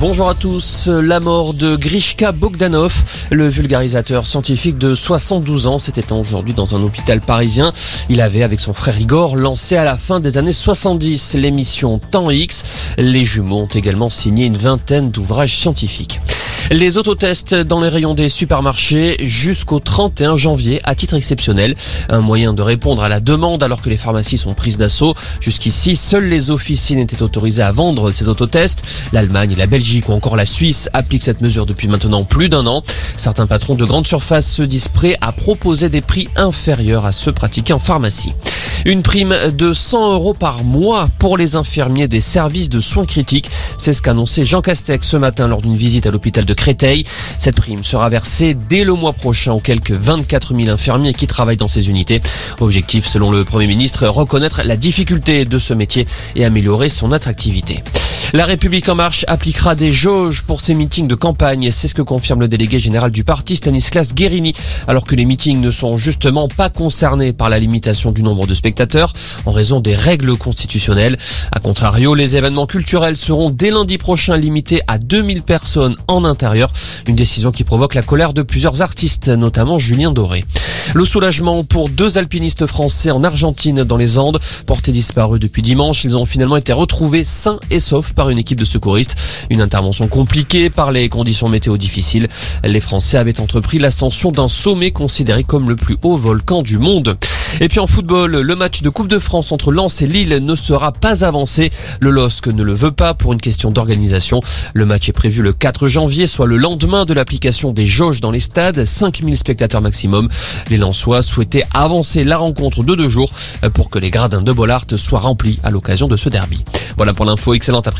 Bonjour à tous. La mort de Grishka Bogdanov, le vulgarisateur scientifique de 72 ans, s'était aujourd'hui dans un hôpital parisien. Il avait, avec son frère Igor, lancé à la fin des années 70 l'émission Temps X. Les jumeaux ont également signé une vingtaine d'ouvrages scientifiques. Les autotests dans les rayons des supermarchés jusqu'au 31 janvier à titre exceptionnel. Un moyen de répondre à la demande alors que les pharmacies sont prises d'assaut. Jusqu'ici, seules les officines étaient autorisées à vendre ces autotests. L'Allemagne, la Belgique ou encore la Suisse appliquent cette mesure depuis maintenant plus d'un an. Certains patrons de grandes surfaces se disent prêts à proposer des prix inférieurs à ceux pratiqués en pharmacie. Une prime de 100 euros par mois pour les infirmiers des services de soins critiques. C'est ce qu'a annoncé Jean Castex ce matin lors d'une visite à l'hôpital de Créteil. Cette prime sera versée dès le mois prochain aux quelques 24 000 infirmiers qui travaillent dans ces unités. Objectif, selon le Premier ministre, reconnaître la difficulté de ce métier et améliorer son attractivité. La République en marche appliquera des jauges pour ses meetings de campagne. C'est ce que confirme le délégué général du parti, Stanislas Guérini, alors que les meetings ne sont justement pas concernés par la limitation du nombre de spectateurs en raison des règles constitutionnelles. A contrario, les événements culturels seront dès lundi prochain limités à 2000 personnes en intérieur. Une décision qui provoque la colère de plusieurs artistes, notamment Julien Doré. Le soulagement pour deux alpinistes français en Argentine dans les Andes. Portés disparus depuis dimanche, ils ont finalement été retrouvés sains et saufs par une équipe de secouristes. Une intervention compliquée par les conditions météo difficiles. Les Français avaient entrepris l'ascension d'un sommet considéré comme le plus haut volcan du monde. Et puis en football, le match de Coupe de France entre Lens et Lille ne sera pas avancé. Le LOSC ne le veut pas pour une question d'organisation. Le match est prévu le 4 janvier, soit le lendemain de l'application des jauges dans les stades, 5000 spectateurs maximum. Les Lensois souhaitaient avancer la rencontre de deux jours pour que les gradins de Bollard soient remplis à l'occasion de ce derby. Voilà pour l'info, excellente après